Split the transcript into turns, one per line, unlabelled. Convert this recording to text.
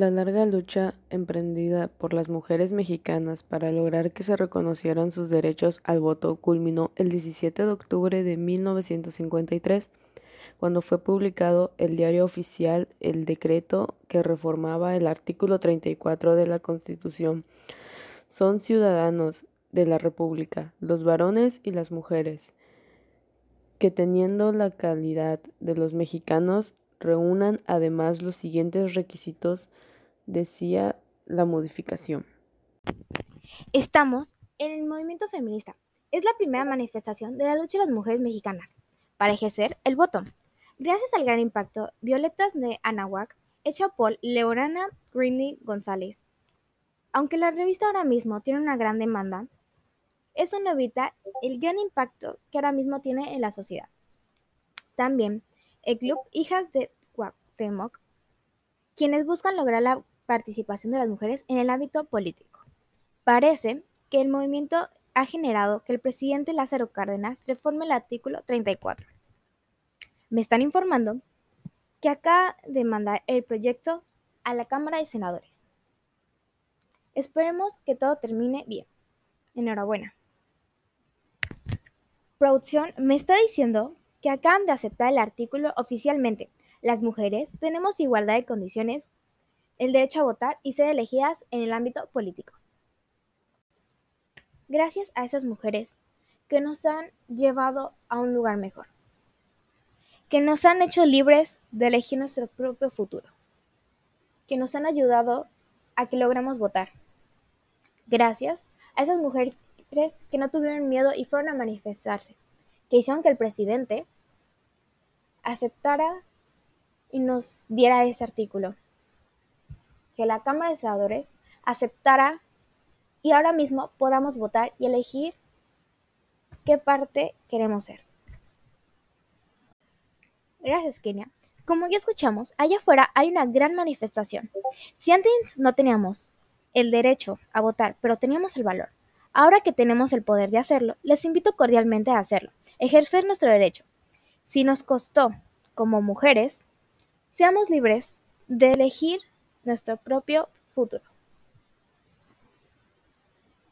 La larga lucha emprendida por las mujeres mexicanas para lograr que se reconocieran sus derechos al voto culminó el 17 de octubre de 1953, cuando fue publicado el diario oficial el decreto que reformaba el artículo 34 de la Constitución. Son ciudadanos de la República, los varones y las mujeres, que teniendo la calidad de los mexicanos reúnan además los siguientes requisitos, decía la modificación.
Estamos en el movimiento feminista. Es la primera manifestación de la lucha de las mujeres mexicanas para ejercer el voto. Gracias al gran impacto, Violetas de Anahuac, hecha por Leorana Greenly González. Aunque la revista ahora mismo tiene una gran demanda, eso no evita el gran impacto que ahora mismo tiene en la sociedad. También el Club Hijas de Cuauhtémoc, quienes buscan lograr la participación de las mujeres en el ámbito político. Parece que el movimiento ha generado que el presidente Lázaro Cárdenas reforme el artículo 34. Me están informando que acá demanda el proyecto a la Cámara de Senadores. Esperemos que todo termine bien. Enhorabuena. Producción me está diciendo que acaban de aceptar el artículo oficialmente. Las mujeres tenemos igualdad de condiciones, el derecho a votar y ser elegidas en el ámbito político. Gracias a esas mujeres que nos han llevado a un lugar mejor, que nos han hecho libres de elegir nuestro propio futuro, que nos han ayudado a que logremos votar. Gracias a esas mujeres que no tuvieron miedo y fueron a manifestarse, que hicieron que el presidente aceptara y nos diera ese artículo. Que la Cámara de Senadores aceptara y ahora mismo podamos votar y elegir qué parte queremos ser. Gracias, Kenia. Como ya escuchamos, allá afuera hay una gran manifestación. Si antes no teníamos el derecho a votar, pero teníamos el valor, ahora que tenemos el poder de hacerlo, les invito cordialmente a hacerlo, ejercer nuestro derecho. Si nos costó como mujeres, seamos libres de elegir nuestro propio futuro.